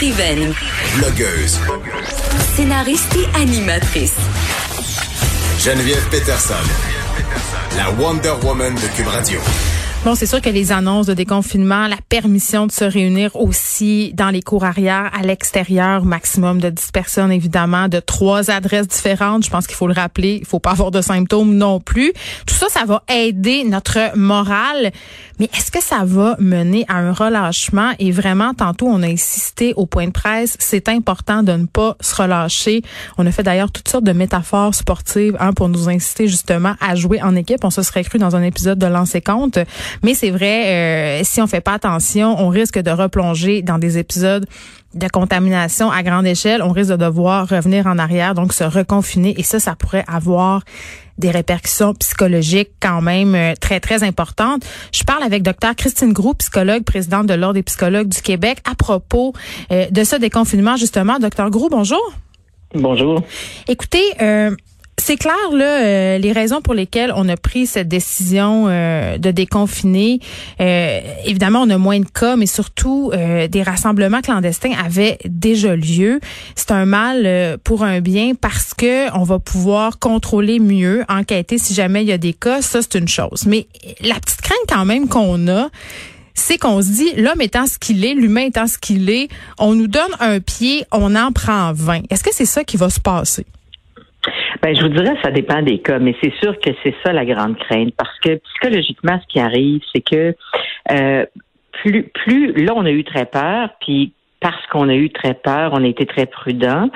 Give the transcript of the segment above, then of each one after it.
Écrivaine, Blogueuse. scénariste et animatrice. Geneviève Peterson. La Wonder Woman de Cube Radio. Bon, c'est sûr que les annonces de déconfinement, la permission de se réunir aussi dans les cours arrière, à l'extérieur, maximum de 10 personnes, évidemment, de trois adresses différentes. Je pense qu'il faut le rappeler. Il faut pas avoir de symptômes non plus. Tout ça, ça va aider notre morale. Mais est-ce que ça va mener à un relâchement? Et vraiment, tantôt, on a insisté au point de presse. C'est important de ne pas se relâcher. On a fait d'ailleurs toutes sortes de métaphores sportives hein, pour nous inciter justement à jouer en équipe. On se serait cru dans un épisode de Lancer Compte. Mais c'est vrai, euh, si on fait pas attention, on risque de replonger dans des épisodes de contamination à grande échelle. On risque de devoir revenir en arrière, donc se reconfiner. Et ça, ça pourrait avoir des répercussions psychologiques quand même euh, très, très importantes. Je parle avec Dr Christine Groux, psychologue, présidente de l'Ordre des psychologues du Québec, à propos euh, de ce déconfinement, justement. Docteur Groux, bonjour. Bonjour. Écoutez, euh, c'est clair là euh, les raisons pour lesquelles on a pris cette décision euh, de déconfiner. Euh, évidemment, on a moins de cas, mais surtout des rassemblements clandestins avaient déjà lieu. C'est un mal pour un bien parce que on va pouvoir contrôler mieux, enquêter si jamais il y a des cas. Ça c'est une chose. Mais la petite crainte quand même qu'on a c'est qu'on se dit, l'homme étant ce qu'il est, l'humain étant ce qu'il est, on nous donne un pied, on en prend 20. Est-ce que c'est ça qui va se passer? Ben, je vous dirais, ça dépend des cas, mais c'est sûr que c'est ça la grande crainte, parce que psychologiquement, ce qui arrive, c'est que euh, plus, plus, là, on a eu très peur, puis parce qu'on a eu très peur, on a été très prudent.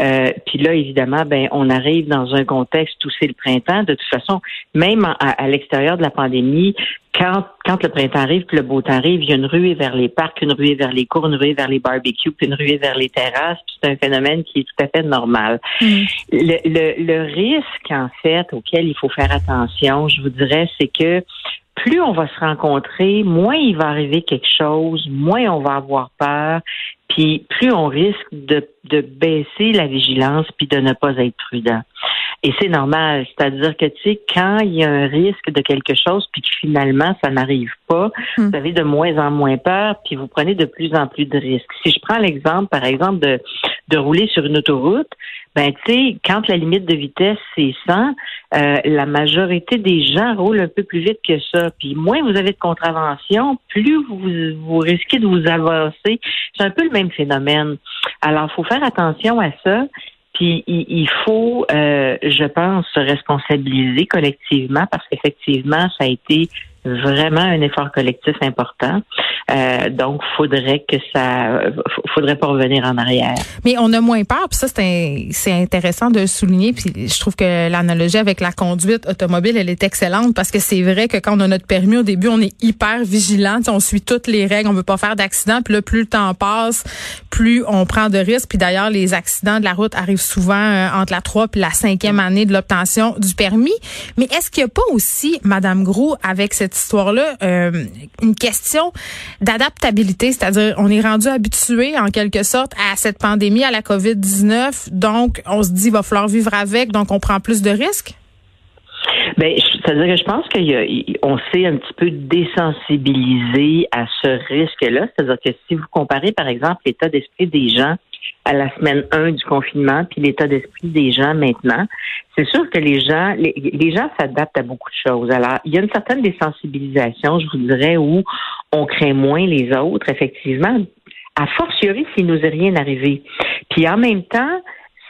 Euh, puis là, évidemment, ben, on arrive dans un contexte où c'est le printemps. De toute façon, même à, l'extérieur de la pandémie, quand, quand le printemps arrive, que le beau temps arrive, il y a une ruée vers les parcs, une ruée vers les cours, une ruée vers les barbecues, puis une ruée vers les terrasses. C'est un phénomène qui est tout à fait normal. Mm. Le, le, le risque, en fait, auquel il faut faire attention, je vous dirais, c'est que plus on va se rencontrer, moins il va arriver quelque chose, moins on va avoir peur, puis plus on risque de, de baisser la vigilance puis de ne pas être prudent. Et c'est normal, c'est-à-dire que tu sais quand il y a un risque de quelque chose puis que finalement ça n'arrive pas, hmm. vous avez de moins en moins peur puis vous prenez de plus en plus de risques. Si je prends l'exemple par exemple de de rouler sur une autoroute, ben tu sais, quand la limite de vitesse c'est 100, euh, la majorité des gens roulent un peu plus vite que ça. Puis moins vous avez de contraventions, plus vous, vous risquez de vous avancer. C'est un peu le même phénomène. Alors, faut faire attention à ça. Puis il, faut, euh, je pense, se responsabiliser collectivement parce qu'effectivement, ça a été vraiment un effort collectif important. Euh, donc, faudrait que ça, faudrait pas revenir en arrière. Mais on a moins peur, puis ça c'est intéressant de souligner. Puis je trouve que l'analogie avec la conduite automobile, elle est excellente parce que c'est vrai que quand on a notre permis au début, on est hyper vigilant, on suit toutes les règles, on veut pas faire d'accident. Puis là, plus le temps passe, plus on prend de risques. Puis d'ailleurs, les accidents de la route arrivent souvent euh, entre la 3 et la cinquième année de l'obtention du permis. Mais est-ce qu'il y a pas aussi, Madame Gros, avec cette histoire-là, euh, une question d'adaptabilité, c'est-à-dire on est rendu habitué en quelque sorte à cette pandémie, à la COVID-19, donc on se dit il va falloir vivre avec, donc on prend plus de risques? Ben, c'est-à-dire que je pense qu'on s'est un petit peu désensibilisé à ce risque-là. C'est-à-dire que si vous comparez, par exemple, l'état d'esprit des gens à la semaine 1 du confinement, puis l'état d'esprit des gens maintenant, c'est sûr que les gens, les, gens s'adaptent à beaucoup de choses. Alors, il y a une certaine désensibilisation, je vous dirais, où on craint moins les autres, effectivement, a fortiori s'il nous est rien arrivé. Puis en même temps,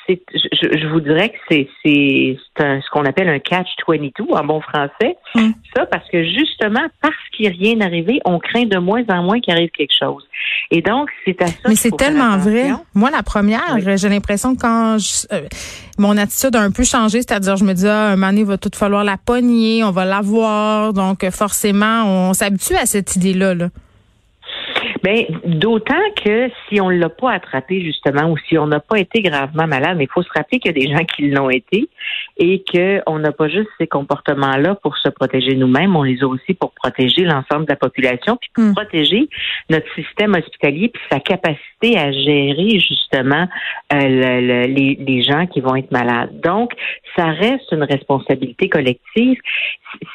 je, vous dirais que c'est c'est ce qu'on appelle un catch 22 en bon français. Mm. Ça parce que justement parce qu'il n'y a rien arrivé, on craint de moins en moins qu'il arrive quelque chose. Et donc c'est à ça. Mais c'est tellement vrai. Moi la première, j'ai l'impression que quand euh, mon attitude a un peu changé, c'est-à-dire je me dis ah, un moment donné, il va tout falloir la pogner, on va l'avoir, donc forcément on s'habitue à cette idée là. là. Ben, d'autant que si on l'a pas attrapé justement ou si on n'a pas été gravement malade, mais il faut se rappeler qu'il y a des gens qui l'ont été et qu'on n'a pas juste ces comportements-là pour se protéger nous-mêmes, on les a aussi pour protéger l'ensemble de la population, puis pour hmm. protéger notre système hospitalier puis sa capacité à gérer justement euh, les, les gens qui vont être malades. Donc, ça reste une responsabilité collective.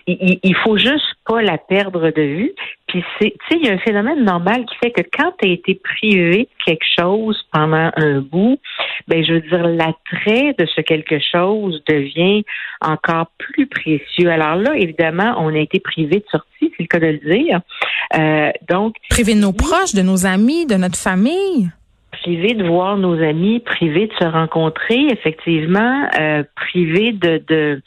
Il, il faut juste pas la perdre de vue. Puis c'est, tu sais, il y a un phénomène normal qui fait que quand tu as été privé de quelque chose pendant un bout, ben je veux dire l'attrait de ce quelque chose devient encore plus précieux. Alors là, évidemment, on a été privé de sortie, c'est le cas de le dire. Euh, donc privé de nos proches, de nos amis, de notre famille? Privé de voir nos amis, privé de se rencontrer, effectivement, euh, privé de, de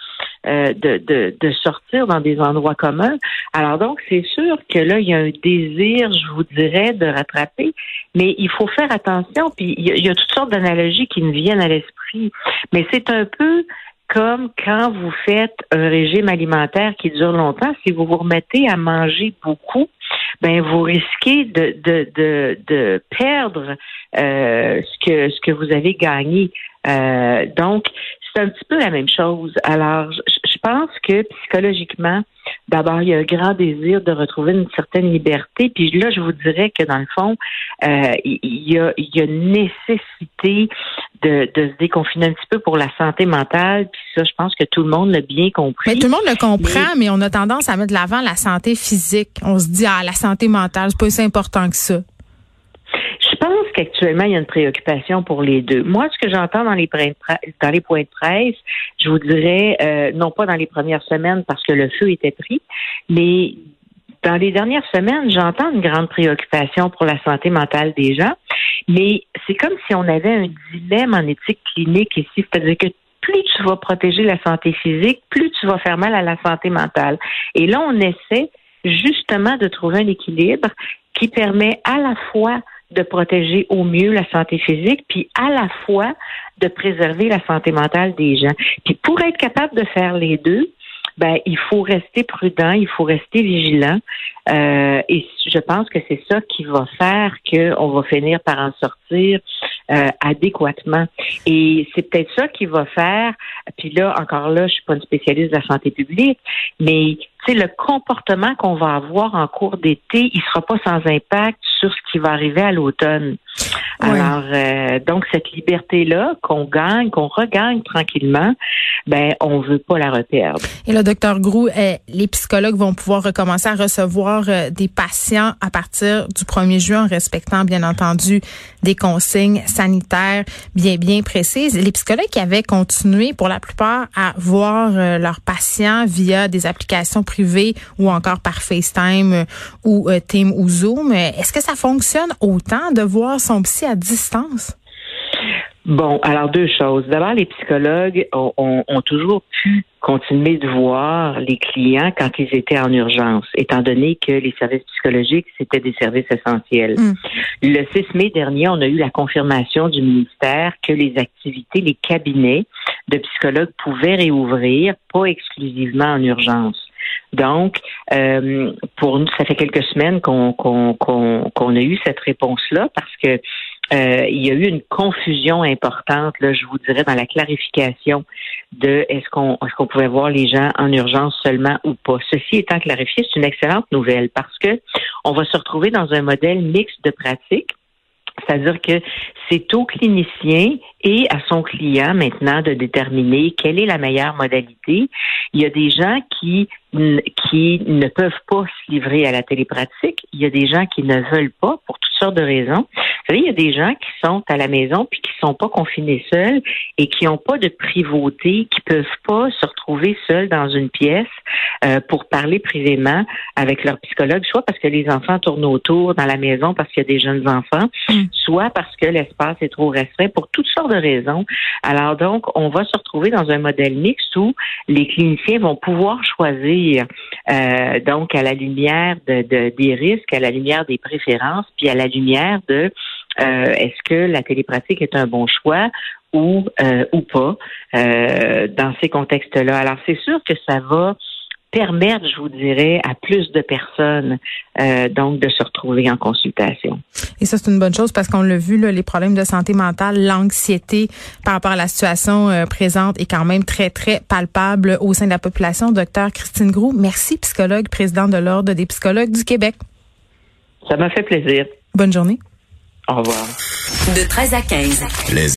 euh, de, de, de, sortir dans des endroits communs. Alors donc, c'est sûr que là, il y a un désir, je vous dirais, de rattraper, mais il faut faire attention. Puis il y a, toutes sortes d'analogies qui me viennent à l'esprit, mais c'est un peu comme quand vous faites un régime alimentaire qui dure longtemps, si vous vous remettez à manger beaucoup, ben vous risquez de, de, de, de perdre euh, ce que ce que vous avez gagné. Euh, donc, c'est un petit peu la même chose. Alors, je, pense que psychologiquement, d'abord, il y a un grand désir de retrouver une certaine liberté. Puis là, je vous dirais que dans le fond, euh, il, y a, il y a une nécessité de, de, se déconfiner un petit peu pour la santé mentale. Puis ça, je pense que tout le monde l'a bien compris. Mais tout le monde le comprend, mais, mais on a tendance à mettre de l'avant la santé physique. On se dit, ah, la santé mentale, c'est pas aussi important que ça pense qu'actuellement, il y a une préoccupation pour les deux. Moi, ce que j'entends dans les, dans les points de presse, je vous dirais, euh, non pas dans les premières semaines parce que le feu était pris, mais dans les dernières semaines, j'entends une grande préoccupation pour la santé mentale des gens, mais c'est comme si on avait un dilemme en éthique clinique ici, c'est-à-dire que plus tu vas protéger la santé physique, plus tu vas faire mal à la santé mentale. Et là, on essaie justement de trouver un équilibre qui permet à la fois de protéger au mieux la santé physique, puis à la fois de préserver la santé mentale des gens. Puis pour être capable de faire les deux, ben il faut rester prudent, il faut rester vigilant. Euh, et je pense que c'est ça qui va faire qu'on va finir par en sortir euh, adéquatement. Et c'est peut-être ça qui va faire. Puis là, encore là, je suis pas une spécialiste de la santé publique, mais sais, le comportement qu'on va avoir en cours d'été, il sera pas sans impact sur ce qui va arriver à l'automne. Alors, euh, donc cette liberté-là qu'on gagne, qu'on regagne tranquillement, ben on veut pas la reperdre. Et le docteur Grou, euh, les psychologues vont pouvoir recommencer à recevoir euh, des patients à partir du 1er juin en respectant bien entendu des consignes sanitaires bien bien précises. Les psychologues qui avaient continué pour la plupart à voir leurs patients via des applications privées ou encore par FaceTime ou Team ou Zoom, est-ce que ça fonctionne autant de voir son psy à distance? Bon, alors deux choses. D'abord, les psychologues ont, toujours pu continuer de voir les clients quand ils étaient en urgence, étant donné que les services psychologiques, c'était des services essentiels. Hmm. Le 6 mai dernier, on a eu la confirmation du ministère que les activités, les cabinets de psychologues pouvaient réouvrir, pas exclusivement en urgence. Donc, euh, pour nous, ça fait quelques semaines qu'on a eu cette réponse-là parce que euh, il y a eu une confusion importante, là, je vous dirais, dans la clarification de est-ce qu'on est-ce qu'on pouvait voir les gens en urgence seulement ou pas. Ceci étant clarifié, c'est une excellente nouvelle parce que on va se retrouver dans un modèle mixte de pratiques. C'est-à-dire que c'est au clinicien et à son client maintenant de déterminer quelle est la meilleure modalité. Il y a des gens qui qui ne peuvent pas se livrer à la télépratique. Il y a des gens qui ne veulent pas pour toutes sortes de raisons. Vous savez, il y a des gens qui sont à la maison puis qui sont pas confinés seuls et qui n'ont pas de privauté, qui peuvent pas se retrouver seuls dans une pièce euh, pour parler privément avec leur psychologue, soit parce que les enfants tournent autour dans la maison parce qu'il y a des jeunes enfants, mm. soit parce que l'espace est trop restreint pour toutes sortes de raisons. Alors donc, on va se retrouver dans un modèle mixte où les cliniciens vont pouvoir choisir euh, donc à la lumière de, des risques, à la lumière des préférences, puis à la lumière de euh, est-ce que la télépratique est un bon choix ou euh, ou pas dans ces contextes-là. Alors c'est sûr que ça va permettre, je vous dirais, à plus de personnes euh, donc de se retrouver en consultation. Et ça, c'est une bonne chose parce qu'on l'a vu, là, les problèmes de santé mentale, l'anxiété par rapport à la situation euh, présente est quand même très, très palpable au sein de la population. Docteur Christine Groux, merci, psychologue, présidente de l'Ordre des psychologues du Québec. Ça m'a fait plaisir. Bonne journée. Au revoir. De 13 à 15.